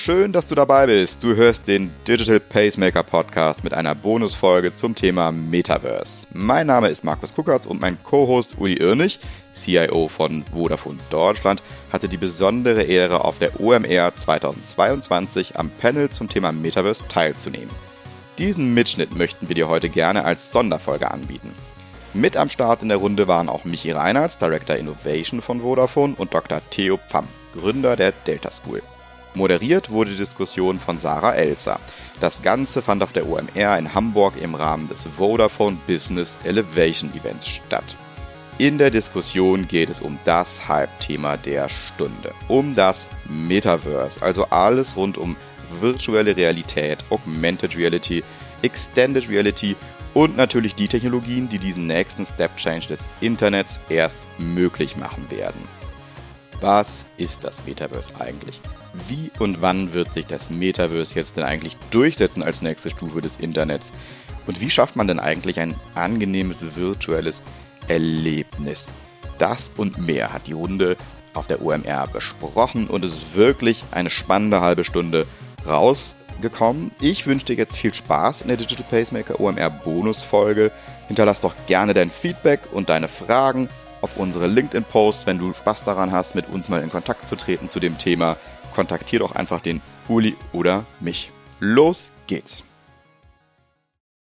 Schön, dass du dabei bist. Du hörst den Digital Pacemaker Podcast mit einer Bonusfolge zum Thema Metaverse. Mein Name ist Markus Kuckertz und mein Co-Host Uli Irnig, CIO von Vodafone Deutschland, hatte die besondere Ehre, auf der OMR 2022 am Panel zum Thema Metaverse teilzunehmen. Diesen Mitschnitt möchten wir dir heute gerne als Sonderfolge anbieten. Mit am Start in der Runde waren auch Michi Reinhardt, Director Innovation von Vodafone und Dr. Theo Pfamm, Gründer der Delta School. Moderiert wurde die Diskussion von Sarah Elzer. Das Ganze fand auf der OMR in Hamburg im Rahmen des Vodafone Business Elevation Events statt. In der Diskussion geht es um das Hype-Thema der Stunde. Um das Metaverse, also alles rund um virtuelle Realität, Augmented Reality, Extended Reality und natürlich die Technologien, die diesen nächsten Step Change des Internets erst möglich machen werden. Was ist das Metaverse eigentlich? Wie und wann wird sich das Metaverse jetzt denn eigentlich durchsetzen als nächste Stufe des Internets? Und wie schafft man denn eigentlich ein angenehmes virtuelles Erlebnis? Das und mehr hat die Runde auf der OMR besprochen und es ist wirklich eine spannende halbe Stunde rausgekommen. Ich wünsche dir jetzt viel Spaß in der Digital Pacemaker OMR Bonusfolge. Hinterlass doch gerne dein Feedback und deine Fragen auf unsere LinkedIn-Posts, wenn du Spaß daran hast, mit uns mal in Kontakt zu treten zu dem Thema. Kontaktier doch einfach den Uli oder mich. Los geht's!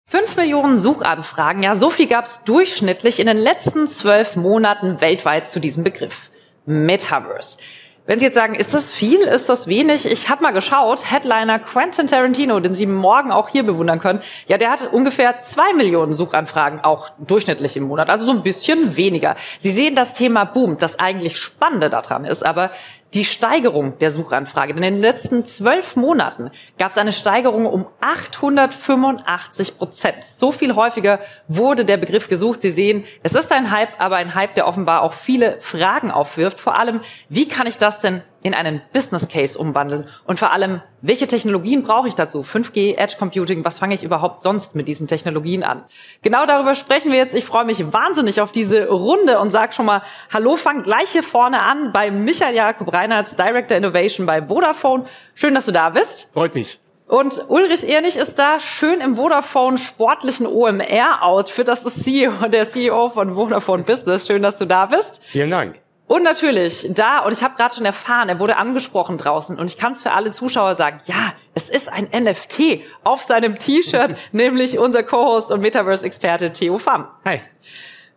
5 Millionen Suchanfragen, ja, so viel gab es durchschnittlich in den letzten zwölf Monaten weltweit zu diesem Begriff. Metaverse. Wenn Sie jetzt sagen, ist das viel, ist das wenig? Ich habe mal geschaut, Headliner Quentin Tarantino, den Sie morgen auch hier bewundern können, ja, der hat ungefähr zwei Millionen Suchanfragen, auch durchschnittlich im Monat, also so ein bisschen weniger. Sie sehen, das Thema boomt. Das eigentlich Spannende daran ist aber, die Steigerung der Suchanfrage. In den letzten zwölf Monaten gab es eine Steigerung um 885 Prozent. So viel häufiger wurde der Begriff gesucht. Sie sehen, es ist ein Hype, aber ein Hype, der offenbar auch viele Fragen aufwirft. Vor allem, wie kann ich das denn in einen Business Case umwandeln? Und vor allem, welche Technologien brauche ich dazu? 5G, Edge Computing, was fange ich überhaupt sonst mit diesen Technologien an? Genau darüber sprechen wir jetzt. Ich freue mich wahnsinnig auf diese Runde und sage schon mal, hallo, fang gleich hier vorne an bei Michael Jakob Reinhardt, Director Innovation bei Vodafone. Schön, dass du da bist. Freut mich. Und Ulrich Ehrlich ist da schön im Vodafone sportlichen OMR-Outfit. Das ist CEO, der CEO von Vodafone Business. Schön, dass du da bist. Vielen Dank. Und natürlich da, und ich habe gerade schon erfahren, er wurde angesprochen draußen und ich kann es für alle Zuschauer sagen, ja, es ist ein NFT auf seinem T-Shirt, nämlich unser Co-Host und Metaverse-Experte Theo Pham. Hi.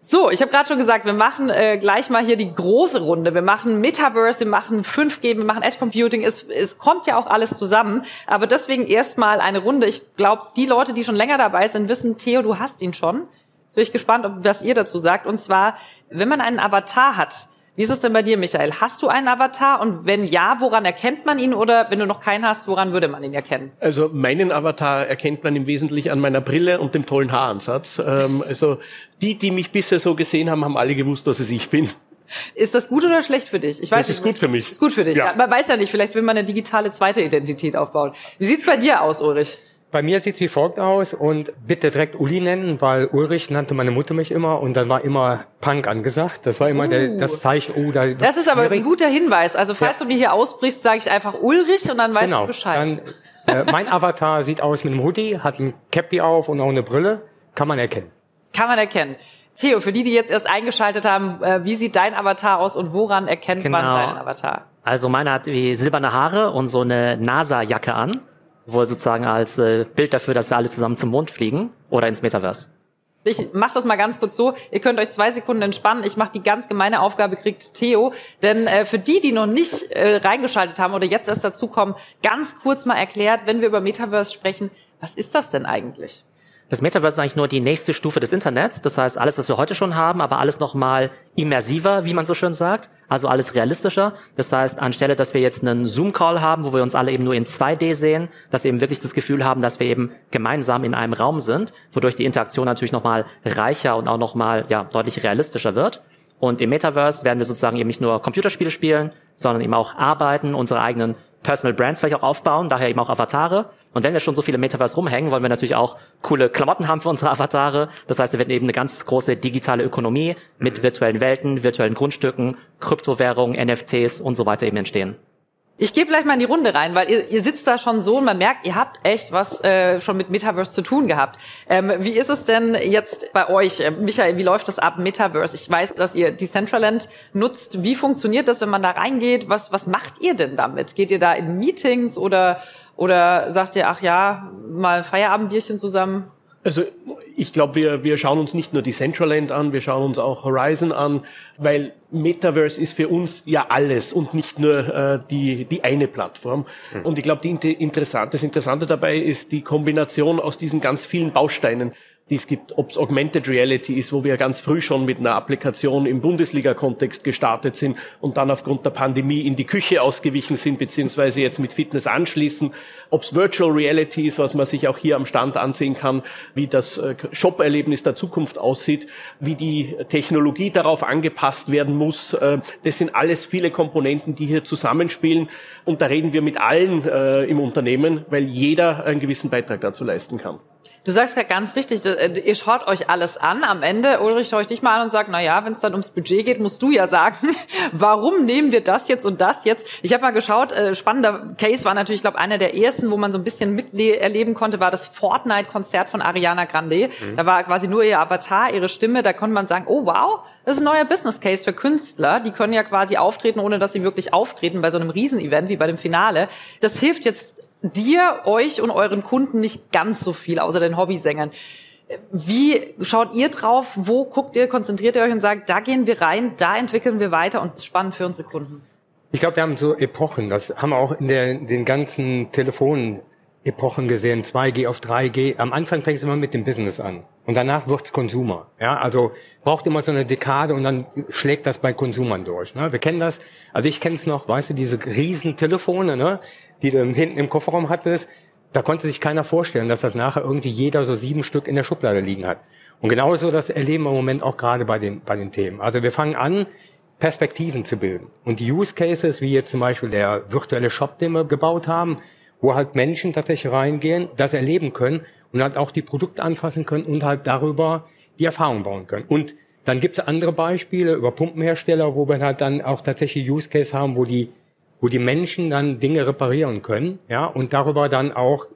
So, ich habe gerade schon gesagt, wir machen äh, gleich mal hier die große Runde. Wir machen Metaverse, wir machen 5G, wir machen Edge Computing. Es, es kommt ja auch alles zusammen. Aber deswegen erstmal eine Runde. Ich glaube, die Leute, die schon länger dabei sind, wissen, Theo, du hast ihn schon. Jetzt bin ich gespannt, ob, was ihr dazu sagt. Und zwar, wenn man einen Avatar hat, wie ist es denn bei dir, Michael? Hast du einen Avatar? Und wenn ja, woran erkennt man ihn? Oder wenn du noch keinen hast, woran würde man ihn erkennen? Also meinen Avatar erkennt man im Wesentlichen an meiner Brille und dem tollen Haaransatz. Ähm, also die, die mich bisher so gesehen haben, haben alle gewusst, dass es ich bin. Ist das gut oder schlecht für dich? Ich weiß das ist nicht. gut für mich. Ist gut für dich. Ja. ja. Man weiß ja nicht, vielleicht will man eine digitale zweite Identität aufbauen. Wie sieht's bei dir aus, Ulrich? Bei mir sieht es wie folgt aus und bitte direkt Uli nennen, weil Ulrich nannte meine Mutter mich immer und dann war immer Punk angesagt. Das war immer uh. der, das Zeichen. Oh, da das ist aber ein guter Hinweis. Also falls ja. du mir hier ausbrichst, sage ich einfach Ulrich und dann weißt genau. du Bescheid. Dann, äh, mein Avatar sieht aus mit einem Hoodie, hat ein Cappy auf und auch eine Brille. Kann man erkennen. Kann man erkennen. Theo, für die, die jetzt erst eingeschaltet haben, äh, wie sieht dein Avatar aus und woran erkennt genau. man deinen Avatar? Also meiner hat wie silberne Haare und so eine NASA-Jacke an wohl sozusagen als äh, Bild dafür, dass wir alle zusammen zum Mond fliegen oder ins Metaverse. Ich mache das mal ganz kurz so. Ihr könnt euch zwei Sekunden entspannen. Ich mache die ganz gemeine Aufgabe, kriegt Theo. Denn äh, für die, die noch nicht äh, reingeschaltet haben oder jetzt erst dazukommen, ganz kurz mal erklärt, wenn wir über Metaverse sprechen, was ist das denn eigentlich? Das Metaverse ist eigentlich nur die nächste Stufe des Internets. Das heißt, alles, was wir heute schon haben, aber alles nochmal immersiver, wie man so schön sagt. Also alles realistischer. Das heißt, anstelle, dass wir jetzt einen Zoom-Call haben, wo wir uns alle eben nur in 2D sehen, dass wir eben wirklich das Gefühl haben, dass wir eben gemeinsam in einem Raum sind, wodurch die Interaktion natürlich nochmal reicher und auch nochmal, ja, deutlich realistischer wird. Und im Metaverse werden wir sozusagen eben nicht nur Computerspiele spielen, sondern eben auch arbeiten, unsere eigenen Personal Brands vielleicht auch aufbauen, daher eben auch Avatare. Und wenn wir schon so viele Metaverse rumhängen, wollen wir natürlich auch coole Klamotten haben für unsere Avatare. Das heißt, wir werden eben eine ganz große digitale Ökonomie mit virtuellen Welten, virtuellen Grundstücken, Kryptowährungen, NFTs und so weiter eben entstehen. Ich gehe gleich mal in die Runde rein, weil ihr, ihr sitzt da schon so und man merkt, ihr habt echt was äh, schon mit Metaverse zu tun gehabt. Ähm, wie ist es denn jetzt bei euch? Äh, Michael, wie läuft das ab, Metaverse? Ich weiß, dass ihr Decentraland nutzt. Wie funktioniert das, wenn man da reingeht? Was, was macht ihr denn damit? Geht ihr da in Meetings oder, oder sagt ihr, ach ja, mal Feierabendbierchen zusammen? Also ich glaube, wir, wir schauen uns nicht nur die Decentraland an, wir schauen uns auch Horizon an, weil Metaverse ist für uns ja alles und nicht nur äh, die, die eine Plattform. Mhm. Und ich glaube, interessant, das Interessante dabei ist die Kombination aus diesen ganz vielen Bausteinen die es gibt, ob es Augmented Reality ist, wo wir ganz früh schon mit einer Applikation im Bundesliga-Kontext gestartet sind und dann aufgrund der Pandemie in die Küche ausgewichen sind, beziehungsweise jetzt mit Fitness anschließen, ob es Virtual Reality ist, was man sich auch hier am Stand ansehen kann, wie das äh, Shop-Erlebnis der Zukunft aussieht, wie die Technologie darauf angepasst werden muss. Äh, das sind alles viele Komponenten, die hier zusammenspielen und da reden wir mit allen äh, im Unternehmen, weil jeder einen gewissen Beitrag dazu leisten kann. Du sagst ja ganz richtig, äh, ihr schaut euch alles an. Am Ende, Ulrich, schaue ich dich mal an und sage, na ja, wenn es dann ums Budget geht, musst du ja sagen, warum nehmen wir das jetzt und das jetzt? Ich habe mal geschaut, äh, spannender Case war natürlich, ich glaube, einer der ersten, wo man so ein bisschen miterleben konnte, war das Fortnite-Konzert von Ariana Grande. Mhm. Da war quasi nur ihr Avatar, ihre Stimme. Da konnte man sagen, oh wow, das ist ein neuer Business Case für Künstler. Die können ja quasi auftreten, ohne dass sie wirklich auftreten bei so einem Riesenevent wie bei dem Finale. Das hilft jetzt dir, euch und euren Kunden nicht ganz so viel, außer den Hobbysängern. Wie schaut ihr drauf? Wo guckt ihr, konzentriert ihr euch und sagt, da gehen wir rein, da entwickeln wir weiter und spannend für unsere Kunden? Ich glaube, wir haben so Epochen. Das haben wir auch in der, den ganzen Telefonen Epochen gesehen, 2G auf 3G. Am Anfang fängt es immer mit dem Business an und danach wird's Konsumer. Ja, also braucht immer so eine Dekade und dann schlägt das bei Konsumern durch. Ne? Wir kennen das, also ich kenne es noch, weißt du, diese riesen Telefone, ne? Die du hinten im Kofferraum hattest, da konnte sich keiner vorstellen, dass das nachher irgendwie jeder so sieben Stück in der Schublade liegen hat. Und genauso das erleben wir im Moment auch gerade bei den, bei den Themen. Also wir fangen an, Perspektiven zu bilden. Und die Use Cases, wie jetzt zum Beispiel der virtuelle Shop, den wir gebaut haben, wo halt Menschen tatsächlich reingehen, das erleben können und halt auch die Produkte anfassen können und halt darüber die Erfahrung bauen können. Und dann gibt es andere Beispiele über Pumpenhersteller, wo wir halt dann auch tatsächlich Use Case haben, wo die wo die Menschen dann Dinge reparieren können, ja, und darüber dann auch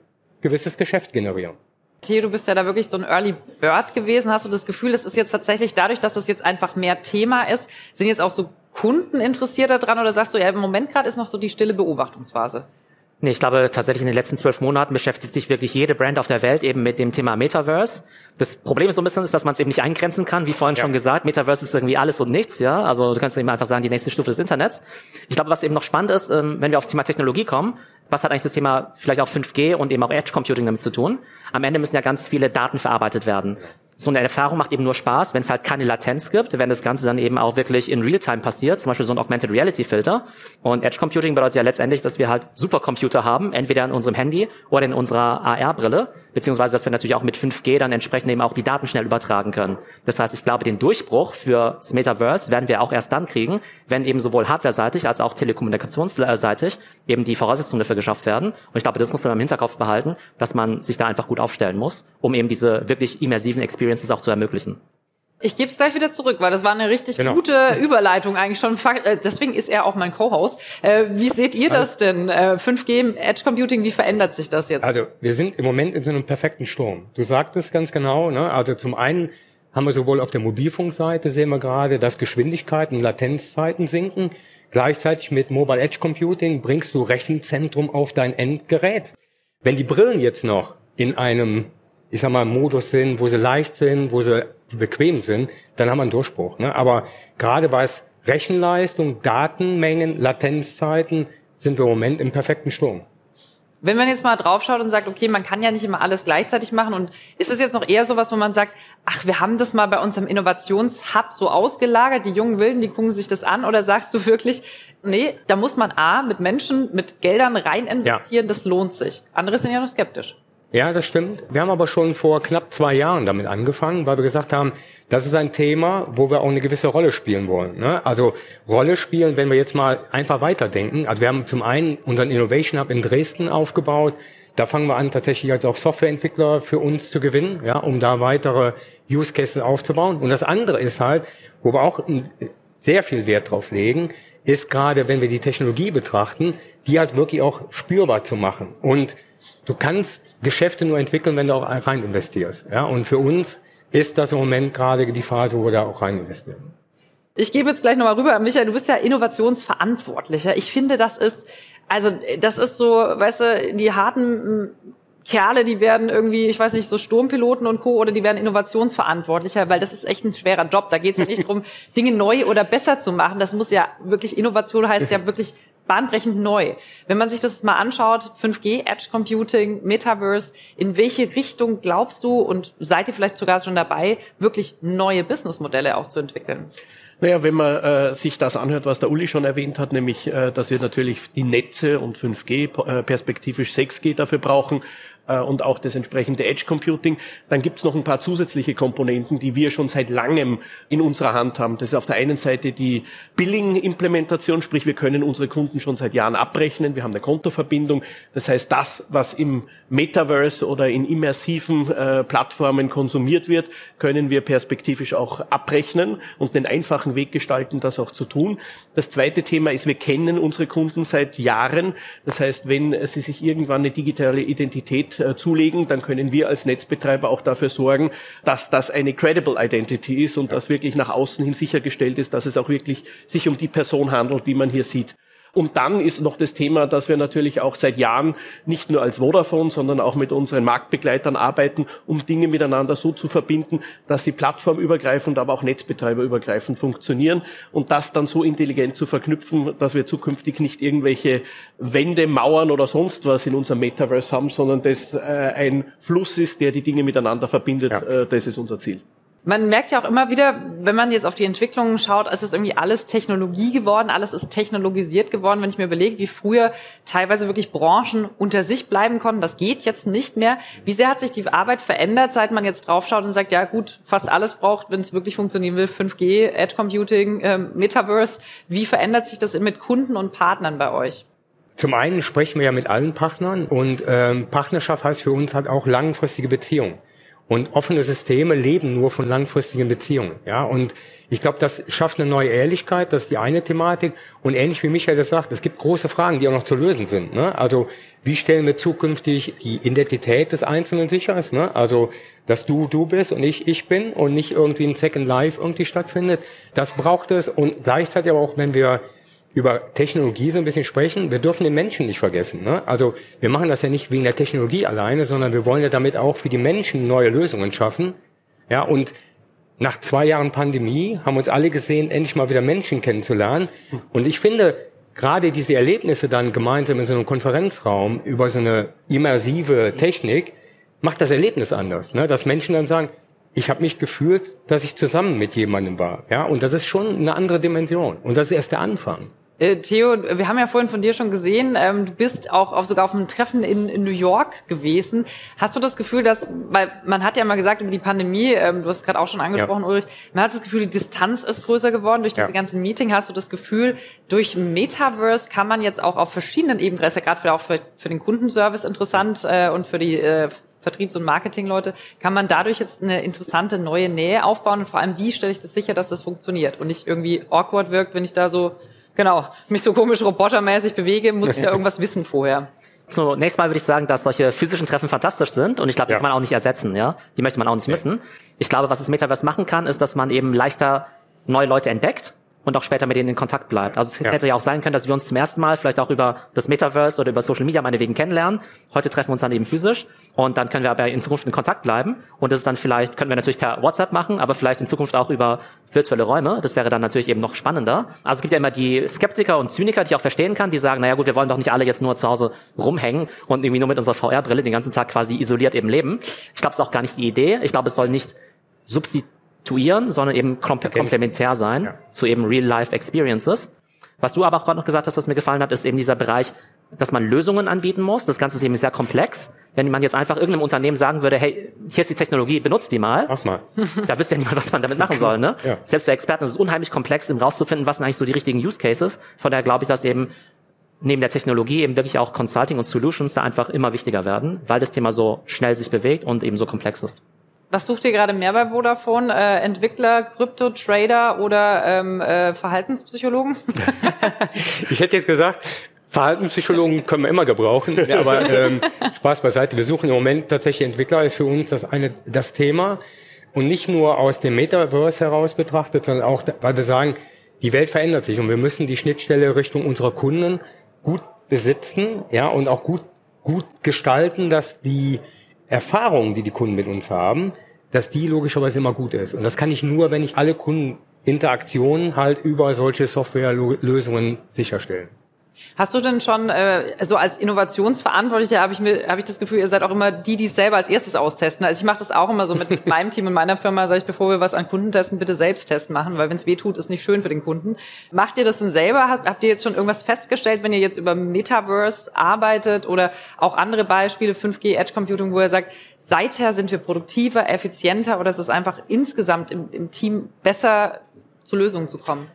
gewisses Geschäft generieren. Theo, du bist ja da wirklich so ein Early Bird gewesen. Hast du das Gefühl, es ist jetzt tatsächlich dadurch, dass es jetzt einfach mehr Thema ist, sind jetzt auch so Kunden interessiert daran oder sagst du, ja, im Moment gerade ist noch so die stille Beobachtungsphase? Nee, ich glaube tatsächlich in den letzten zwölf Monaten beschäftigt sich wirklich jede Brand auf der Welt eben mit dem Thema Metaverse. Das Problem ist so ein bisschen, ist, dass man es eben nicht eingrenzen kann, wie vorhin ja. schon gesagt. Metaverse ist irgendwie alles und nichts, ja. Also du kannst eben einfach sagen, die nächste Stufe des Internets. Ich glaube, was eben noch spannend ist, ähm, wenn wir aufs Thema Technologie kommen, was hat eigentlich das Thema vielleicht auch 5G und eben auch Edge Computing damit zu tun? Am Ende müssen ja ganz viele Daten verarbeitet werden so eine Erfahrung macht eben nur Spaß, wenn es halt keine Latenz gibt, wenn das Ganze dann eben auch wirklich in Realtime passiert, zum Beispiel so ein Augmented Reality Filter. Und Edge Computing bedeutet ja letztendlich, dass wir halt Supercomputer haben, entweder in unserem Handy oder in unserer AR-Brille, beziehungsweise dass wir natürlich auch mit 5G dann entsprechend eben auch die Daten schnell übertragen können. Das heißt, ich glaube, den Durchbruch fürs Metaverse werden wir auch erst dann kriegen, wenn eben sowohl hardware-seitig als auch telekommunikationsseitig eben die Voraussetzungen dafür geschafft werden. Und ich glaube, das muss man im Hinterkopf behalten, dass man sich da einfach gut aufstellen muss, um eben diese wirklich immersiven Experiences Experiences auch zu ermöglichen. Ich gebe es gleich wieder zurück, weil das war eine richtig genau. gute Überleitung eigentlich schon. Äh, deswegen ist er auch mein Co-Host. Äh, wie seht ihr das denn? 5G äh, Edge Computing, wie verändert sich das jetzt? Also wir sind im Moment in so einem perfekten Sturm. Du sagtest ganz genau. Ne? Also zum einen haben wir sowohl auf der Mobilfunkseite sehen wir gerade, dass Geschwindigkeiten und Latenzzeiten sinken. Gleichzeitig mit Mobile Edge Computing bringst du Rechenzentrum auf dein Endgerät. Wenn die Brillen jetzt noch in einem ich sag mal, Modus sind, wo sie leicht sind, wo sie bequem sind, dann haben wir einen Durchbruch. Ne? Aber gerade was Rechenleistung, Datenmengen, Latenzzeiten, sind wir im Moment im perfekten Sturm. Wenn man jetzt mal draufschaut und sagt, okay, man kann ja nicht immer alles gleichzeitig machen und ist es jetzt noch eher sowas, wo man sagt, ach, wir haben das mal bei unserem Innovationshub so ausgelagert, die jungen Wilden, die gucken sich das an oder sagst du wirklich, nee, da muss man A, mit Menschen, mit Geldern rein investieren, ja. das lohnt sich. Andere sind ja noch skeptisch. Ja, das stimmt. Wir haben aber schon vor knapp zwei Jahren damit angefangen, weil wir gesagt haben, das ist ein Thema, wo wir auch eine gewisse Rolle spielen wollen. Ne? Also Rolle spielen, wenn wir jetzt mal einfach weiterdenken. Also wir haben zum einen unseren Innovation Hub in Dresden aufgebaut. Da fangen wir an, tatsächlich als auch Softwareentwickler für uns zu gewinnen, ja, um da weitere Use Cases aufzubauen. Und das andere ist halt, wo wir auch sehr viel Wert drauf legen, ist gerade, wenn wir die Technologie betrachten, die halt wirklich auch spürbar zu machen. Und du kannst Geschäfte nur entwickeln, wenn du auch rein investierst. Ja, und für uns ist das im Moment gerade die Phase, wo wir da auch rein investieren. Ich gebe jetzt gleich nochmal rüber. Michael, du bist ja Innovationsverantwortlicher. Ich finde, das ist, also das ist so, weißt du, die harten Kerle, die werden irgendwie, ich weiß nicht, so Sturmpiloten und Co. oder die werden Innovationsverantwortlicher, weil das ist echt ein schwerer Job. Da geht es ja nicht darum, Dinge neu oder besser zu machen. Das muss ja wirklich, Innovation heißt ja wirklich bahnbrechend neu. Wenn man sich das mal anschaut, 5G, Edge Computing, Metaverse, in welche Richtung glaubst du und seid ihr vielleicht sogar schon dabei, wirklich neue Businessmodelle auch zu entwickeln? Naja, wenn man äh, sich das anhört, was der Uli schon erwähnt hat, nämlich, äh, dass wir natürlich die Netze und 5G, äh, perspektivisch 6G dafür brauchen, äh, und auch das entsprechende Edge Computing. Dann gibt es noch ein paar zusätzliche Komponenten, die wir schon seit langem in unserer Hand haben. Das ist auf der einen Seite die Billing-Implementation, sprich wir können unsere Kunden schon seit Jahren abrechnen. Wir haben eine Kontoverbindung. Das heißt, das, was im Metaverse oder in immersiven äh, Plattformen konsumiert wird, können wir perspektivisch auch abrechnen und einen einfachen Weg gestalten, das auch zu tun. Das zweite Thema ist, wir kennen unsere Kunden seit Jahren. Das heißt, wenn sie sich irgendwann eine digitale Identität äh, zulegen, dann können wir als Netzbetreiber auch dafür sorgen, dass das eine credible Identity ist und ja. dass wirklich nach außen hin sichergestellt ist, dass es auch wirklich sich um die Person handelt, die man hier sieht. Und dann ist noch das Thema, dass wir natürlich auch seit Jahren nicht nur als Vodafone, sondern auch mit unseren Marktbegleitern arbeiten, um Dinge miteinander so zu verbinden, dass sie plattformübergreifend, aber auch netzbetreiberübergreifend funktionieren und das dann so intelligent zu verknüpfen, dass wir zukünftig nicht irgendwelche Wände, Mauern oder sonst was in unserem Metaverse haben, sondern das äh, ein Fluss ist, der die Dinge miteinander verbindet. Ja. Äh, das ist unser Ziel. Man merkt ja auch immer wieder, wenn man jetzt auf die Entwicklungen schaut, ist es irgendwie alles Technologie geworden, alles ist technologisiert geworden. Wenn ich mir überlege, wie früher teilweise wirklich Branchen unter sich bleiben konnten, das geht jetzt nicht mehr. Wie sehr hat sich die Arbeit verändert, seit man jetzt draufschaut und sagt, ja gut, fast alles braucht, wenn es wirklich funktionieren will, 5G, Edge Computing, äh, Metaverse. Wie verändert sich das mit Kunden und Partnern bei euch? Zum einen sprechen wir ja mit allen Partnern und ähm, Partnerschaft heißt für uns halt auch langfristige Beziehungen. Und offene Systeme leben nur von langfristigen Beziehungen. Ja, und ich glaube, das schafft eine neue Ehrlichkeit. Das ist die eine Thematik. Und ähnlich wie Michael das sagt, es gibt große Fragen, die auch noch zu lösen sind. Ne? Also wie stellen wir zukünftig die Identität des Einzelnen sicher? Ne? Also dass du du bist und ich ich bin und nicht irgendwie ein Second Life irgendwie stattfindet. Das braucht es. Und gleichzeitig aber auch, wenn wir über Technologie so ein bisschen sprechen, wir dürfen den Menschen nicht vergessen. Ne? Also wir machen das ja nicht wegen der Technologie alleine, sondern wir wollen ja damit auch für die Menschen neue Lösungen schaffen. Ja, und nach zwei Jahren Pandemie haben uns alle gesehen, endlich mal wieder Menschen kennenzulernen. Und ich finde, gerade diese Erlebnisse dann gemeinsam in so einem Konferenzraum über so eine immersive Technik macht das Erlebnis anders. Ne? Dass Menschen dann sagen, ich habe mich gefühlt, dass ich zusammen mit jemandem war. Ja, und das ist schon eine andere Dimension. Und das ist erst der Anfang. Äh, Theo, wir haben ja vorhin von dir schon gesehen, ähm, du bist auch auf, sogar auf einem Treffen in, in, New York gewesen. Hast du das Gefühl, dass, weil man hat ja mal gesagt über die Pandemie, ähm, du hast gerade auch schon angesprochen, ja. Ulrich, man hat das Gefühl, die Distanz ist größer geworden durch diese ja. ganzen Meeting. Hast du das Gefühl, durch Metaverse kann man jetzt auch auf verschiedenen Ebenen, das ist ja gerade auch für, für den Kundenservice interessant äh, und für die äh, Vertriebs- und Marketingleute, kann man dadurch jetzt eine interessante neue Nähe aufbauen und vor allem, wie stelle ich das sicher, dass das funktioniert und nicht irgendwie awkward wirkt, wenn ich da so genau, mich so komisch robotermäßig bewege, muss ich da irgendwas wissen vorher. Zunächst mal würde ich sagen, dass solche physischen Treffen fantastisch sind und ich glaube, die ja. kann man auch nicht ersetzen, ja. Die möchte man auch nicht missen. Ich glaube, was das Metaverse machen kann, ist, dass man eben leichter neue Leute entdeckt und auch später mit denen in Kontakt bleibt. Also es ja. hätte ja auch sein können, dass wir uns zum ersten Mal vielleicht auch über das Metaverse oder über Social Media meinetwegen kennenlernen. Heute treffen wir uns dann eben physisch und dann können wir aber in Zukunft in Kontakt bleiben. Und das ist dann vielleicht, können wir natürlich per WhatsApp machen, aber vielleicht in Zukunft auch über virtuelle Räume. Das wäre dann natürlich eben noch spannender. Also es gibt ja immer die Skeptiker und Zyniker, die ich auch verstehen kann, die sagen, naja gut, wir wollen doch nicht alle jetzt nur zu Hause rumhängen und irgendwie nur mit unserer VR-Brille den ganzen Tag quasi isoliert eben leben. Ich glaube, es ist auch gar nicht die Idee. Ich glaube, es soll nicht substituieren substituieren, sondern eben komplementär sein ja. zu eben Real-Life-Experiences. Was du aber auch gerade noch gesagt hast, was mir gefallen hat, ist eben dieser Bereich, dass man Lösungen anbieten muss. Das Ganze ist eben sehr komplex. Wenn man jetzt einfach irgendeinem Unternehmen sagen würde, hey, hier ist die Technologie, benutzt die mal. Mach mal. Da wüsste ja niemand, was man damit machen soll. Ne? Ja. Selbst für Experten ist es unheimlich komplex, eben rauszufinden, was sind eigentlich so die richtigen Use Cases. Von daher glaube ich, dass eben neben der Technologie eben wirklich auch Consulting und Solutions da einfach immer wichtiger werden, weil das Thema so schnell sich bewegt und eben so komplex ist. Was sucht ihr gerade mehr bei Vodafone? Äh, Entwickler, Krypto-Trader oder ähm, äh, Verhaltenspsychologen? ich hätte jetzt gesagt, Verhaltenspsychologen können wir immer gebrauchen, aber ähm, Spaß beiseite. Wir suchen im Moment tatsächlich Entwickler, ist für uns das eine das Thema und nicht nur aus dem Metaverse heraus betrachtet, sondern auch, weil wir sagen, die Welt verändert sich und wir müssen die Schnittstelle Richtung unserer Kunden gut besitzen, ja und auch gut gut gestalten, dass die Erfahrung, die die Kunden mit uns haben, dass die logischerweise immer gut ist. Und das kann ich nur, wenn ich alle Kundeninteraktionen halt über solche Softwarelösungen sicherstellen. Hast du denn schon, äh, so als Innovationsverantwortlicher habe ich mir, habe ich das Gefühl, ihr seid auch immer die, die es selber als erstes austesten. Also ich mache das auch immer so mit meinem Team und meiner Firma, sage ich, bevor wir was an Kunden testen, bitte Selbsttesten machen, weil wenn es weh tut, ist nicht schön für den Kunden. Macht ihr das denn selber? Habt ihr jetzt schon irgendwas festgestellt, wenn ihr jetzt über Metaverse arbeitet oder auch andere Beispiele, 5G, Edge Computing, wo ihr sagt, seither sind wir produktiver, effizienter oder ist es einfach insgesamt im, im Team besser zu Lösungen zu kommen?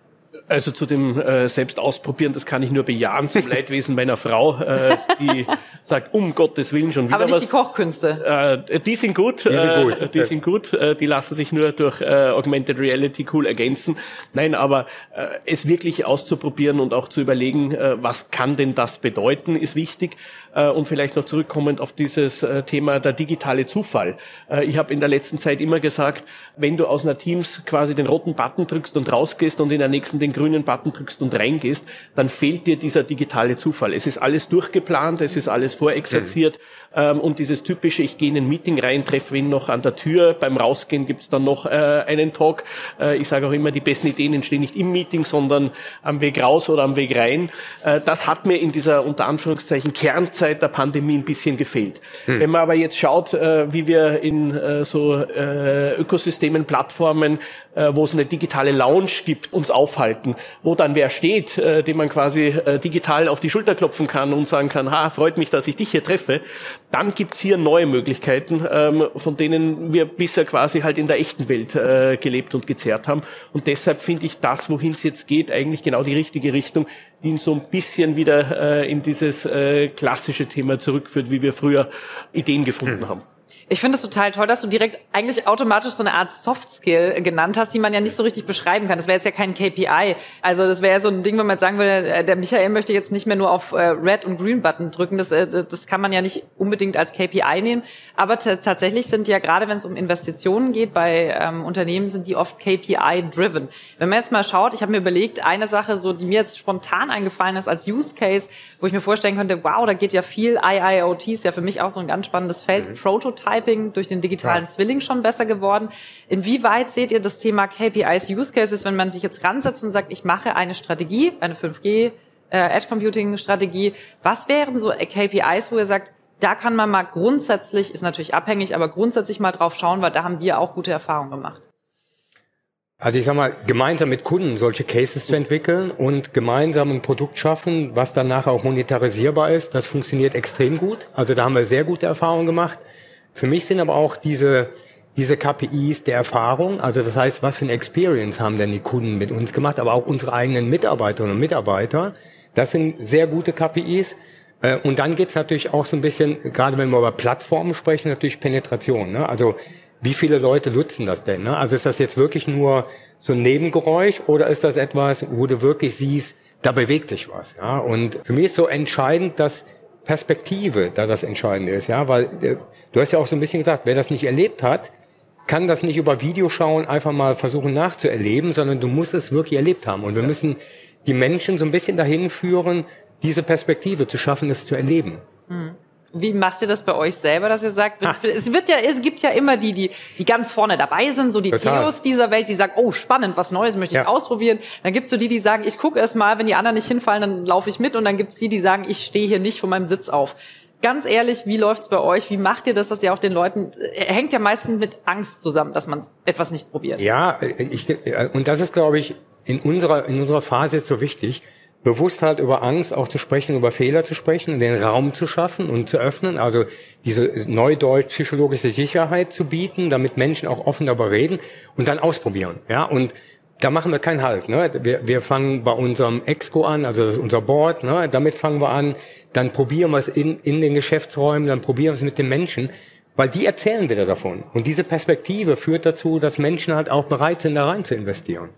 Also zu dem äh, selbst ausprobieren, das kann ich nur bejahen zum Leidwesen meiner Frau, äh, die sagt, um Gottes Willen schon wieder Aber nicht was. die Kochkünste. Äh, die sind gut, Die sind gut. Äh, die sind gut. Äh, die lassen sich nur durch äh, Augmented Reality cool ergänzen. Nein, aber äh, es wirklich auszuprobieren und auch zu überlegen, äh, was kann denn das bedeuten, ist wichtig. Äh, und vielleicht noch zurückkommend auf dieses äh, Thema der digitale Zufall. Äh, ich habe in der letzten Zeit immer gesagt, wenn du aus einer Teams quasi den roten Button drückst und rausgehst und in der nächsten den grünen Button drückst und reingehst, dann fehlt dir dieser digitale Zufall. Es ist alles durchgeplant, es ist alles vorexerziert ähm, und dieses typische, ich gehe in ein Meeting rein, treffe ihn noch an der Tür, beim Rausgehen gibt's dann noch äh, einen Talk. Äh, ich sage auch immer, die besten Ideen entstehen nicht im Meeting, sondern am Weg raus oder am Weg rein. Äh, das hat mir in dieser unter Anführungszeichen Kernzeit der Pandemie ein bisschen gefehlt. Wenn man aber jetzt schaut, äh, wie wir in äh, so äh, Ökosystemen, Plattformen, wo es eine digitale Lounge gibt, uns aufhalten, wo dann wer steht, dem man quasi digital auf die Schulter klopfen kann und sagen kann, ha, freut mich, dass ich dich hier treffe, dann gibt's hier neue Möglichkeiten, ähm, von denen wir bisher quasi halt in der echten Welt äh, gelebt und gezehrt haben. Und deshalb finde ich das, wohin es jetzt geht, eigentlich genau die richtige Richtung, die ihn so ein bisschen wieder äh, in dieses äh, klassische Thema zurückführt, wie wir früher Ideen gefunden haben. Ich finde es total toll, dass du direkt eigentlich automatisch so eine Art Soft Skill genannt hast, die man ja nicht so richtig beschreiben kann. Das wäre jetzt ja kein KPI. Also das wäre ja so ein Ding, wenn man jetzt sagen würde, äh, der Michael möchte jetzt nicht mehr nur auf äh, Red und Green Button drücken. Das, äh, das kann man ja nicht unbedingt als KPI nehmen. Aber tatsächlich sind ja gerade, wenn es um Investitionen geht bei ähm, Unternehmen, sind die oft KPI-driven. Wenn man jetzt mal schaut, ich habe mir überlegt, eine Sache, so die mir jetzt spontan eingefallen ist als Use Case, wo ich mir vorstellen könnte, wow, da geht ja viel IIoT, ist ja für mich auch so ein ganz spannendes Feld. Prototyping durch den digitalen Ja. Zwilling schon besser geworden. Inwieweit seht ihr das Thema KPIs, Use Cases, wenn man sich jetzt ransetzt und sagt, ich mache eine Strategie, eine 5G, äh, Edge Computing Strategie. Was wären so KPIs, wo ihr sagt, da kann man mal grundsätzlich, ist natürlich abhängig, aber grundsätzlich mal drauf schauen, weil da haben wir auch gute Erfahrungen gemacht. Also ich sag mal, gemeinsam mit Kunden solche Cases zu entwickeln und gemeinsam ein Produkt schaffen, was dann nachher auch monetarisierbar ist, das funktioniert extrem gut. Also da haben wir sehr gute Erfahrungen gemacht. Für mich sind aber auch diese, diese KPIs der Erfahrung, also das heißt, was für eine Experience haben denn die Kunden mit uns gemacht, aber auch unsere eigenen Mitarbeiterinnen und Mitarbeiter. Das sind sehr gute KPIs. Äh, Und dann geht's natürlich auch so ein bisschen, gerade wenn wir über Plattformen sprechen, natürlich Penetration. Ne? Also wie viele Leute nutzen das denn? Ne? Also ist das jetzt wirklich nur so ein Nebengeräusch oder ist das etwas, wo du wirklich siehst, da bewegt sich was? Ja? Und für mich ist so entscheidend, dass Perspektive da das Entscheidende ist, ja, weil äh, du hast ja auch so ein bisschen gesagt, wer das nicht erlebt hat, kann das nicht über Video schauen, einfach mal versuchen nachzuerleben, sondern du musst es wirklich erlebt haben. Und wir müssen die Menschen so ein bisschen dahin führen, diese Perspektive zu schaffen, es zu erleben. Wie macht ihr das bei euch selber, dass ihr sagt, es wird ja, es gibt ja immer die, die, die ganz vorne dabei sind, so die Total. Theos dieser Welt, die sagen, oh, spannend, was Neues möchte ich Ja. ausprobieren. Dann gibt's so die, die sagen, ich gucke erst mal, wenn die anderen nicht hinfallen, dann laufe ich mit. Und dann gibt's die, die sagen, ich stehe hier nicht von meinem Sitz auf. Ganz ehrlich, wie läuft's bei euch? Wie macht ihr das, dass ihr auch den Leuten, äh, hängt ja meistens mit Angst zusammen, dass man etwas nicht probiert. Ja, äh, ich, äh, und das ist, glaube ich, in unserer, in unserer Phase jetzt so wichtig, bewusst halt über Angst auch zu sprechen, über Fehler zu sprechen, den Raum zu schaffen und zu öffnen, also diese neudeutsch psychologische Sicherheit zu bieten, damit Menschen auch offen darüber reden und dann ausprobieren, ja, und da machen wir keinen Halt. Ne? Wir, wir fangen bei unserem Exco an, also das ist unser Board, ne? damit fangen wir an, dann probieren wir es in, in den Geschäftsräumen, dann probieren wir es mit den Menschen Weil die erzählen wieder davon. Und diese Perspektive führt dazu, dass Menschen halt auch bereit sind, da rein zu investieren.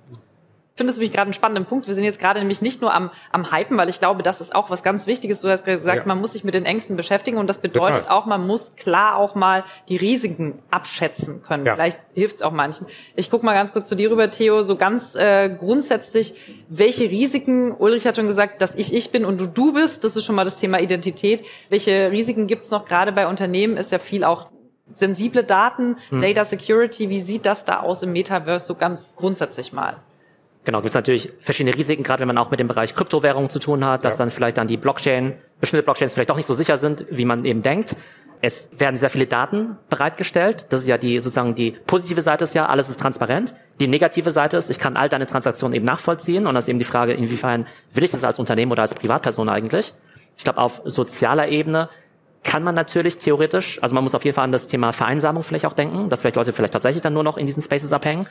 Ich finde es nämlich gerade einen spannenden Punkt. Wir sind jetzt gerade nämlich nicht nur am, am Hypen, weil ich glaube, das ist auch was ganz Wichtiges. Du hast gesagt, ja. man muss sich mit den Ängsten beschäftigen und das bedeutet Total. auch, man muss klar auch mal die Risiken abschätzen können. Ja. Vielleicht hilft es auch manchen. Ich guck mal ganz kurz zu dir rüber, Theo, so ganz äh, grundsätzlich, welche Risiken, Ulrich hat schon gesagt, dass ich ich bin und du du bist, das ist schon mal das Thema Identität. Welche Risiken gibt es noch gerade bei Unternehmen? Ist ja viel auch sensible Daten, hm. Data Security, wie sieht das da aus im Metaverse so ganz grundsätzlich mal? Genau, gibt es natürlich verschiedene Risiken, gerade wenn man auch mit dem Bereich Kryptowährungen zu tun hat, dass ja. dann vielleicht dann die Blockchain, bestimmte Blockchains vielleicht auch nicht so sicher sind, wie man eben denkt. Es werden sehr viele Daten bereitgestellt. Das ist ja die sozusagen die positive Seite ist ja, alles ist transparent. Die negative Seite ist, ich kann all deine Transaktionen eben nachvollziehen und das ist eben die Frage, inwiefern will ich das als Unternehmen oder als Privatperson eigentlich? Ich glaube, auf sozialer Ebene kann man natürlich theoretisch, also man muss auf jeden Fall an das Thema Vereinsamung vielleicht auch denken, dass vielleicht Leute vielleicht tatsächlich dann nur noch in diesen Spaces abhängen.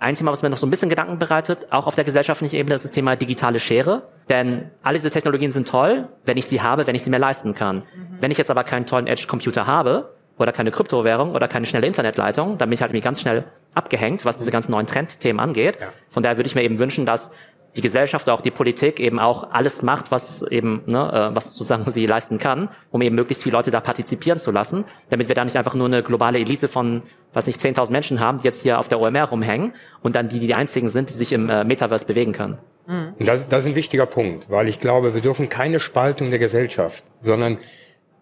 Ein Thema, was mir noch so ein bisschen Gedanken bereitet, auch auf der gesellschaftlichen Ebene, ist das Thema digitale Schere. Denn all diese Technologien sind toll, wenn ich sie habe, wenn ich sie mir leisten kann. Mhm. Wenn ich jetzt aber keinen tollen Edge-Computer habe oder keine Kryptowährung oder keine schnelle Internetleitung, dann bin ich halt mir ganz schnell abgehängt, was diese ganzen neuen Trendthemen angeht. Ja. Von daher würde ich mir eben wünschen, dass die Gesellschaft, auch die Politik eben auch alles macht, was eben, ne, äh, was sozusagen sie leisten kann, um eben möglichst viele Leute da partizipieren zu lassen, damit wir da nicht einfach nur eine globale Elite von, was nicht, 10.000 Menschen haben, die jetzt hier auf der OMR rumhängen und dann die, die einzigen sind, die sich im äh, Metaverse bewegen können. Mhm. Das, das ist ein wichtiger Punkt, weil ich glaube, wir dürfen keine Spaltung der Gesellschaft, sondern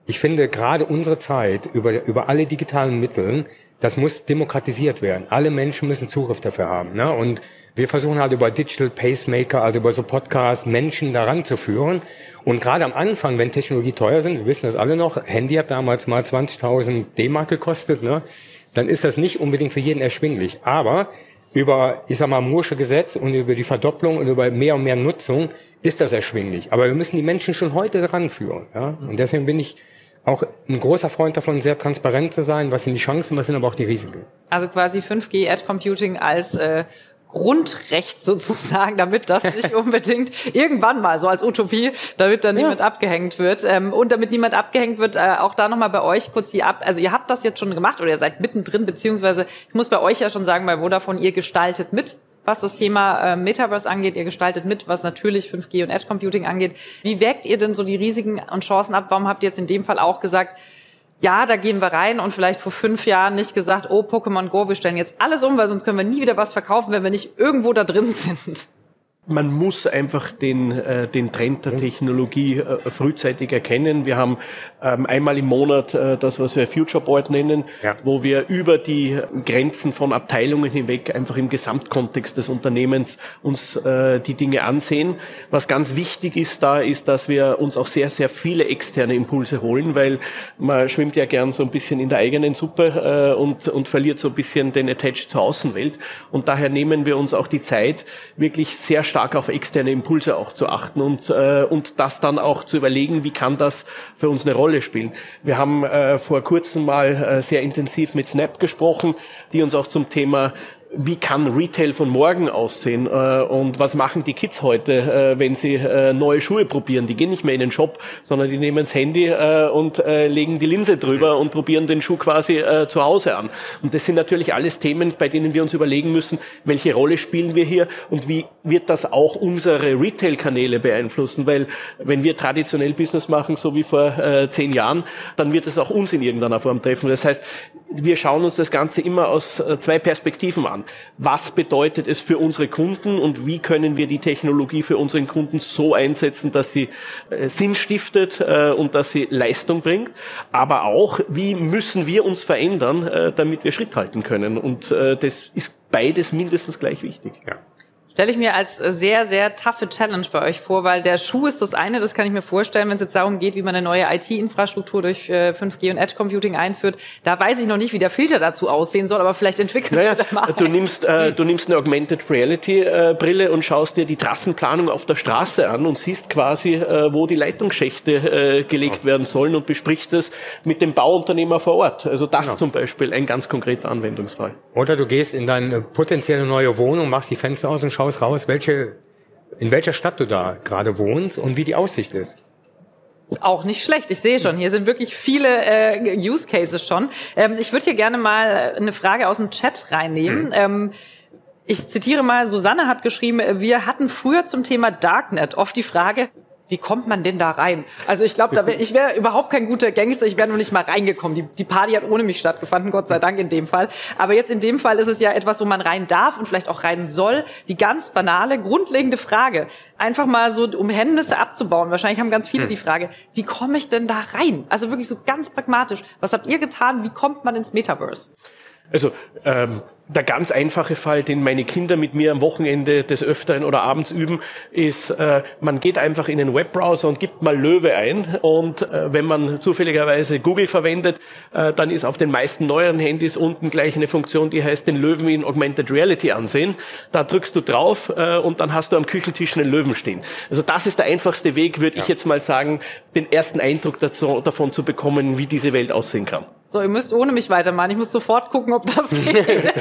ich finde gerade unsere Zeit über, über alle digitalen Mittel, das muss demokratisiert werden. Alle Menschen müssen Zugriff dafür haben. Ne? Und wir versuchen halt über Digital Pacemaker, also über so Podcasts, Menschen daran zu führen. Und gerade am Anfang, wenn Technologie teuer sind, wir wissen das alle noch, Handy hat damals mal 20.000 D-Mark gekostet, ne? dann ist das nicht unbedingt für jeden erschwinglich. Aber über, ich sag mal, Mursche Gesetz und über die Verdopplung und über mehr und mehr Nutzung ist das erschwinglich. Aber wir müssen die Menschen schon heute daran führen. Ja? Und deswegen bin ich auch ein großer Freund davon, sehr transparent zu sein. Was sind die Chancen, was sind aber auch die Risiken? Also quasi 5G Edge Computing als äh, Grundrecht sozusagen, damit das nicht unbedingt irgendwann mal so als Utopie, damit da niemand ja. abgehängt wird ähm, und damit niemand abgehängt wird, äh, auch da nochmal bei euch kurz die ab, also ihr habt das jetzt schon gemacht oder ihr seid mittendrin, beziehungsweise ich muss bei euch ja schon sagen, bei Vodafone, ihr gestaltet mit, was das Thema äh, Metaverse angeht, ihr gestaltet mit, was natürlich 5G und Edge Computing angeht. Wie wägt ihr denn so die Risiken und Chancen ab? Warum habt ihr jetzt in dem Fall auch gesagt, ja, da gehen wir rein und vielleicht vor fünf Jahren nicht gesagt, oh, Pokémon Go, wir stellen jetzt alles um, weil sonst können wir nie wieder was verkaufen, wenn wir nicht irgendwo da drin sind man muss einfach den, äh, den Trend der Technologie äh, frühzeitig erkennen. Wir haben ähm, einmal im Monat äh, das, was wir Future Board nennen, ja. wo wir über die Grenzen von Abteilungen hinweg einfach im Gesamtkontext des Unternehmens uns äh, die Dinge ansehen. Was ganz wichtig ist da, ist, dass wir uns auch sehr, sehr viele externe Impulse holen, weil man schwimmt ja gern so ein bisschen in der eigenen Suppe äh, und, und verliert so ein bisschen den Attach zur Außenwelt. Und daher nehmen wir uns auch die Zeit, wirklich sehr stark stark auf externe Impulse auch zu achten und, äh, und das dann auch zu überlegen, wie kann das für uns eine Rolle spielen. Wir haben äh, vor kurzem mal äh, sehr intensiv mit Snap gesprochen, die uns auch zum Thema wie kann Retail von morgen aussehen äh, und was machen die Kids heute, äh, wenn sie äh, neue Schuhe probieren. Die gehen nicht mehr in den Shop, sondern die nehmen das Handy und legen die Linse drüber und probieren den Schuh quasi zu Hause an. Und das sind natürlich alles Themen, bei denen wir uns überlegen müssen, welche Rolle spielen wir hier und wie wird das auch unsere Retail-Kanäle beeinflussen, weil wenn wir traditionell Business machen, so wie vor zehn Jahren, dann wird es auch uns in irgendeiner Form treffen. Das heißt, wir schauen uns das Ganze immer aus zwei Perspektiven an. Was bedeutet es für unsere Kunden und wie können wir die Technologie für unseren Kunden so einsetzen, dass sie äh, Sinn stiftet äh, und dass sie Leistung bringt? Aber auch, wie müssen wir uns verändern, damit wir Schritt halten können? Und das ist beides mindestens gleich wichtig. Ja stelle ich mir als sehr, sehr taffe Challenge bei euch vor, weil der Schuh ist das eine, das kann ich mir vorstellen, wenn es jetzt darum geht, wie man eine neue IT-Infrastruktur durch 5G äh, und Edge Computing einführt. Da weiß ich noch nicht, wie der Filter dazu aussehen soll, aber vielleicht entwickelt naja, da mal. Du nimmst, äh, du nimmst eine Augmented Reality äh, Brille und schaust dir die Trassenplanung auf der Straße an und siehst quasi, äh, wo die Leitungsschächte äh, gelegt werden sollen und besprichst es mit dem Bauunternehmer vor Ort. Also das genau. zum Beispiel ein ganz konkreter Anwendungsfall. Oder du gehst in deine potenzielle neue Wohnung, machst die Fenster aus und schaust raus, welche, in welcher Stadt du da gerade wohnst und wie die Aussicht ist. Auch nicht schlecht. Ich sehe schon, hier sind wirklich viele äh, Use Cases schon. Ähm, ich würde hier gerne mal eine Frage aus dem Chat reinnehmen. Mhm. Ähm, ich zitiere mal, Susanne hat geschrieben, wir hatten früher zum Thema Darknet oft die Frage, wie kommt man denn da rein? Also ich glaube, wär, ich wäre überhaupt kein guter Gangster, ich wäre noch nicht mal reingekommen. Die, die Party hat ohne mich stattgefunden, Gott sei Dank in dem Fall. Aber jetzt in dem Fall ist es ja etwas, wo man rein darf und vielleicht auch rein soll. Die ganz banale, grundlegende Frage, einfach mal so um Hemmnisse abzubauen. Wahrscheinlich haben ganz viele hm. die Frage, wie komme ich denn da rein? Also wirklich so ganz pragmatisch. Was habt ihr getan? Wie kommt man ins Metaverse? Also ähm, der ganz einfache Fall, den meine Kinder mit mir am Wochenende des Öfteren oder abends üben, ist, äh, man geht einfach in den Webbrowser und gibt mal Löwe ein. Und äh, wenn man zufälligerweise Google verwendet, äh, dann ist auf den meisten neueren Handys unten gleich eine Funktion, die heißt den Löwen in Augmented Reality ansehen. Da drückst du drauf äh, und dann hast du am Küchentisch einen Löwen stehen. Also das ist der einfachste Weg, würde ja. ich jetzt mal sagen, den ersten Eindruck dazu, davon zu bekommen, wie diese Welt aussehen kann. So, ihr müsst ohne mich weitermachen. Ich muss sofort gucken, ob das geht.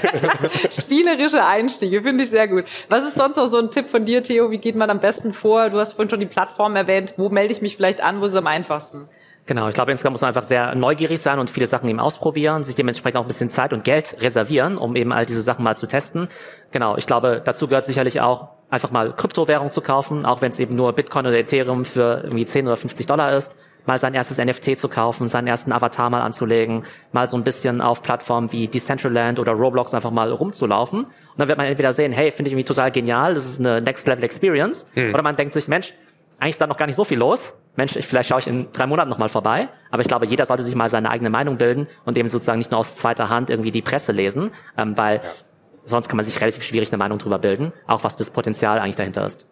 Spielerische Einstiege, finde ich sehr gut. Was ist sonst noch so ein Tipp von dir, Theo? Wie geht man am besten vor? Du hast vorhin schon die Plattform erwähnt. Wo melde ich mich vielleicht an? Wo ist es am einfachsten? Genau, ich glaube, insgesamt muss man einfach sehr neugierig sein und viele Sachen eben ausprobieren, sich dementsprechend auch ein bisschen Zeit und Geld reservieren, um eben all diese Sachen mal zu testen. Genau, ich glaube, dazu gehört sicherlich auch, einfach mal Kryptowährung zu kaufen, auch wenn es eben nur Bitcoin oder Ethereum für irgendwie 10 oder 50 Dollar ist mal sein erstes NFT zu kaufen, seinen ersten Avatar mal anzulegen, mal so ein bisschen auf Plattformen wie Decentraland oder Roblox einfach mal rumzulaufen. Und dann wird man entweder sehen, hey, finde ich irgendwie total genial, das ist eine Next Level Experience. Mhm. Oder man denkt sich, Mensch, eigentlich ist da noch gar nicht so viel los. Mensch, ich, vielleicht schaue ich in drei Monaten nochmal vorbei. Aber ich glaube, jeder sollte sich mal seine eigene Meinung bilden und eben sozusagen nicht nur aus zweiter Hand irgendwie die Presse lesen, ähm, weil ja. sonst kann man sich relativ schwierig eine Meinung drüber bilden, auch was das Potenzial eigentlich dahinter ist.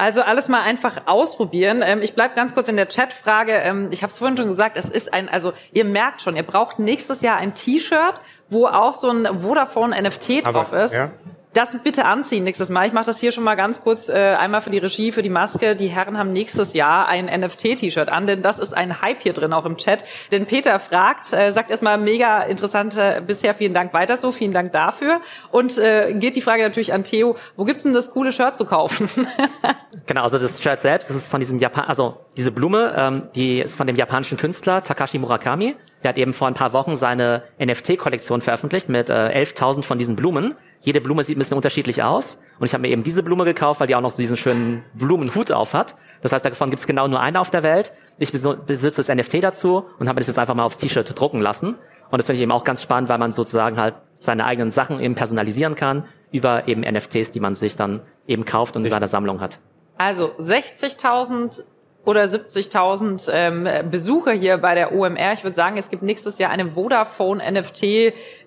Also alles mal einfach ausprobieren. Ähm, ich bleib ganz kurz in der Chatfrage. Ähm, ich habe es vorhin schon gesagt, es ist ein, also ihr merkt schon, ihr braucht nächstes Jahr ein T-Shirt, wo auch so ein Vodafone NFT drauf Aber, ist. Ja das bitte anziehen nächstes Mal. Ich mache das hier schon mal ganz kurz äh, einmal für die Regie, für die Maske. Die Herren haben nächstes Jahr ein NFT-T-Shirt an, denn das ist ein Hype hier drin, auch im Chat. Denn Peter fragt, äh, sagt erstmal mega interessante bisher, vielen Dank weiter so, vielen Dank dafür. Und äh, geht die Frage natürlich an Theo, wo gibt's denn das coole Shirt zu kaufen? genau, also das Shirt selbst, das ist von diesem Japan, also diese Blume, ähm, die ist von dem japanischen Künstler Takashi Murakami. Der hat eben vor ein paar Wochen seine NFT-Kollektion veröffentlicht mit äh, 11.000 von diesen Blumen. Jede Blume sieht ein bisschen unterschiedlich aus. Und ich habe mir eben diese Blume gekauft, weil die auch noch so diesen schönen Blumenhut auf hat. Das heißt, davon gibt es genau nur eine auf der Welt. Ich besitze das NFT dazu und habe das jetzt einfach mal aufs T-Shirt drucken lassen. Und das finde ich eben auch ganz spannend, weil man sozusagen halt seine eigenen Sachen eben personalisieren kann über eben NFTs, die man sich dann eben kauft und in seiner Sammlung hat. Also 60.000 oder 70.000 ähm, Besucher hier bei der OMR. Ich würde sagen, es gibt nächstes Jahr eine Vodafone NFT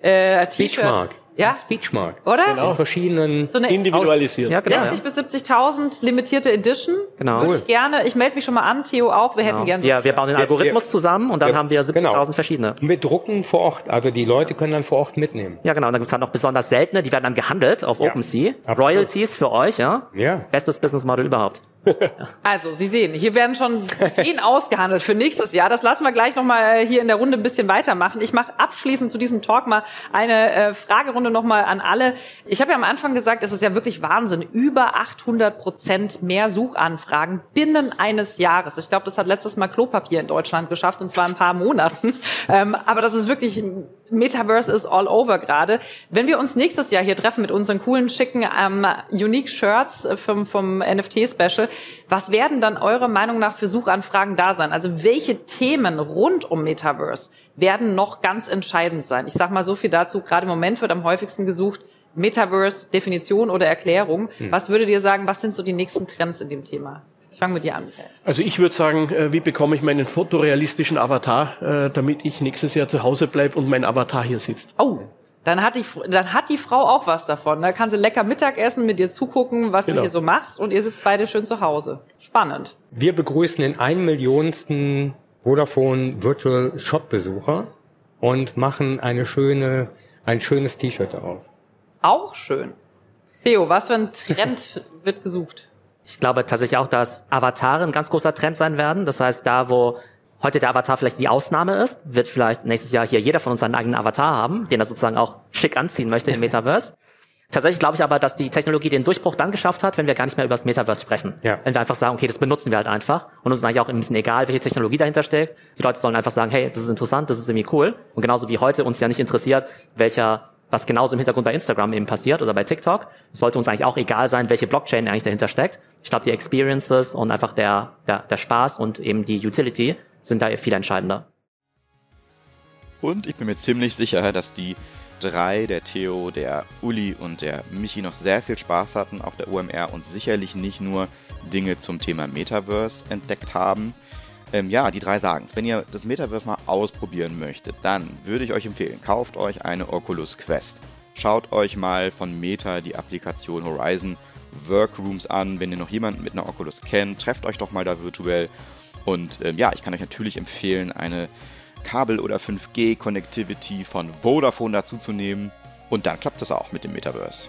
äh, T-Shirt. Ja. Speechmark. Oder? Genau. Verschiedenen so eine individualisiert. Ja, genau. 60 bis 70.000 limitierte Edition. Genau. Würde ich gerne, ich melde mich schon mal an, Theo auch, wir genau. hätten gerne so Ja, wir bauen den Algorithmus wir, zusammen und dann wir, haben wir 70.000 genau. verschiedene. Und wir drucken vor Ort, also die Leute können dann vor Ort mitnehmen. Ja, genau. Und dann gibt's halt noch besonders seltene, die werden dann gehandelt auf ja, OpenSea. Absolut. Royalties für euch, ja? Ja. Bestes Business Model überhaupt. Also, Sie sehen, hier werden schon Ideen ausgehandelt für nächstes Jahr. Das lassen wir gleich nochmal hier in der Runde ein bisschen weitermachen. Ich mache abschließend zu diesem Talk mal eine äh, Fragerunde nochmal an alle. Ich habe ja am Anfang gesagt, es ist ja wirklich Wahnsinn. Über 800 Prozent mehr Suchanfragen binnen eines Jahres. Ich glaube, das hat letztes Mal Klopapier in Deutschland geschafft, und zwar ein paar Monaten. Ähm, aber das ist wirklich Metaverse ist all over gerade. Wenn wir uns nächstes Jahr hier treffen mit unseren coolen, schicken ähm, Unique Shirts vom, vom NFT-Special, was werden dann eurer Meinung nach für Suchanfragen da sein? Also welche Themen rund um Metaverse werden noch ganz entscheidend sein? Ich sag mal so viel dazu. Gerade im Moment wird am häufigsten gesucht Metaverse, Definition oder Erklärung. Hm. Was würdet ihr sagen, was sind so die nächsten Trends in dem Thema? Ich fange mit dir an, Michael. Also ich würde sagen, äh, wie bekomme ich meinen fotorealistischen Avatar, äh, damit ich nächstes Jahr zu Hause bleibe und mein Avatar hier sitzt. Oh, dann hat die, dann hat die Frau auch was davon. Da kann sie lecker Mittag essen, mit dir zugucken, was genau. du hier so machst und ihr sitzt beide schön zu Hause. Spannend. Wir begrüßen den ein Millionsten Vodafone Virtual Shop Besucher und machen eine schöne, ein schönes T-Shirt darauf. Auch schön. Theo, was für ein Trend wird gesucht? Ich glaube tatsächlich auch, dass Avatare ein ganz großer Trend sein werden. Das heißt, da wo heute der Avatar vielleicht die Ausnahme ist, wird vielleicht nächstes Jahr hier jeder von uns seinen eigenen Avatar haben, den er sozusagen auch schick anziehen möchte im Metaverse. Tatsächlich glaube ich aber, dass die Technologie den Durchbruch dann geschafft hat, wenn wir gar nicht mehr über das Metaverse sprechen. Ja. Wenn wir einfach sagen, okay, das benutzen wir halt einfach und uns ist eigentlich auch ein bisschen egal, welche Technologie dahinter steckt. Die Leute sollen einfach sagen, hey, das ist interessant, das ist irgendwie cool. Und genauso wie heute uns ja nicht interessiert, welcher was genauso im Hintergrund bei Instagram eben passiert oder bei TikTok, sollte uns eigentlich auch egal sein, welche Blockchain eigentlich dahinter steckt. Ich glaube, die Experiences und einfach der, der, der Spaß und eben die Utility sind da viel entscheidender. Und ich bin mir ziemlich sicher, dass die drei, der Theo, der Uli und der Michi noch sehr viel Spaß hatten auf der UMR und sicherlich nicht nur Dinge zum Thema Metaverse entdeckt haben. Ähm, ja, die drei sagen es. Wenn ihr das Metaverse mal ausprobieren möchtet, dann würde ich euch empfehlen, kauft euch eine Oculus Quest. Schaut euch mal von Meta die Applikation Horizon Workrooms an. Wenn ihr noch jemanden mit einer Oculus kennt, trefft euch doch mal da virtuell. Und ähm, ja, ich kann euch natürlich empfehlen, eine Kabel- oder 5G-Connectivity von Vodafone dazuzunehmen. Und dann klappt das auch mit dem Metaverse.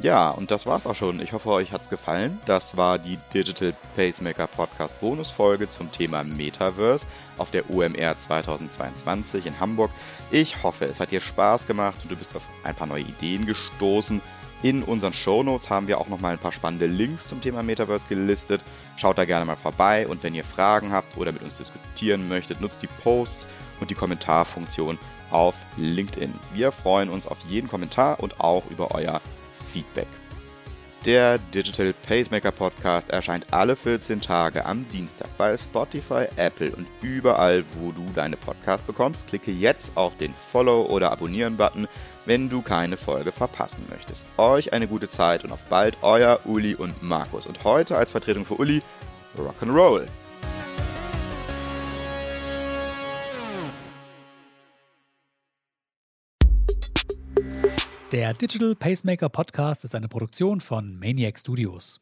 Ja, und das war's auch schon. Ich hoffe, euch hat's gefallen. Das war die Digital Pacemaker Podcast Bonusfolge zum Thema Metaverse auf der UMR 2022 in Hamburg. Ich hoffe, es hat dir Spaß gemacht und du bist auf ein paar neue Ideen gestoßen. In unseren Shownotes haben wir auch nochmal ein paar spannende Links zum Thema Metaverse gelistet. Schaut da gerne mal vorbei und wenn ihr Fragen habt oder mit uns diskutieren möchtet, nutzt die Posts und die Kommentarfunktion auf LinkedIn. Wir freuen uns auf jeden Kommentar und auch über euer Feedback. Der Digital Pacemaker Podcast erscheint alle 14 Tage am Dienstag bei Spotify, Apple und überall, wo du deine Podcasts bekommst. Klicke jetzt auf den Follow- oder Abonnieren-Button, wenn du keine Folge verpassen möchtest. Euch eine gute Zeit und auf bald, euer Uli und Markus. Und heute als Vertretung für Uli Rock'n'Roll. Der Digital Pacemaker Podcast ist eine Produktion von Maniac Studios.